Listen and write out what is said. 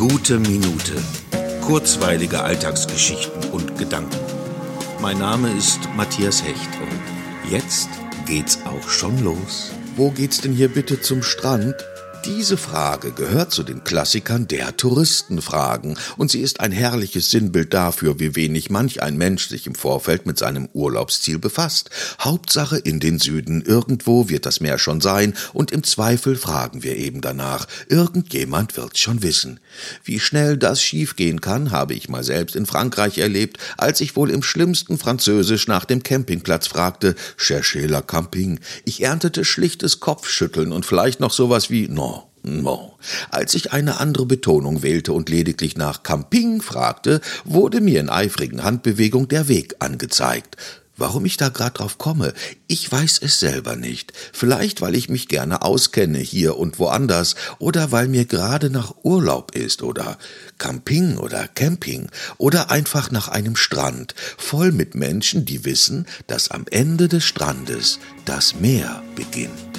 Gute Minute. Kurzweilige Alltagsgeschichten und Gedanken. Mein Name ist Matthias Hecht und jetzt geht's auch schon los. Wo geht's denn hier bitte zum Strand? Diese Frage gehört zu den Klassikern der Touristenfragen und sie ist ein herrliches Sinnbild dafür, wie wenig manch ein Mensch sich im Vorfeld mit seinem Urlaubsziel befasst. Hauptsache in den Süden, irgendwo wird das Meer schon sein und im Zweifel fragen wir eben danach. Irgendjemand wird's schon wissen. Wie schnell das schiefgehen kann, habe ich mal selbst in Frankreich erlebt, als ich wohl im schlimmsten Französisch nach dem Campingplatz fragte, cherchez la camping. Ich erntete schlichtes Kopfschütteln und vielleicht noch sowas wie, non, No. Als ich eine andere Betonung wählte und lediglich nach Camping fragte, wurde mir in eifrigen Handbewegung der Weg angezeigt. Warum ich da grad drauf komme, ich weiß es selber nicht. Vielleicht, weil ich mich gerne auskenne hier und woanders oder weil mir gerade nach Urlaub ist oder Camping oder Camping oder einfach nach einem Strand, voll mit Menschen, die wissen, dass am Ende des Strandes das Meer beginnt.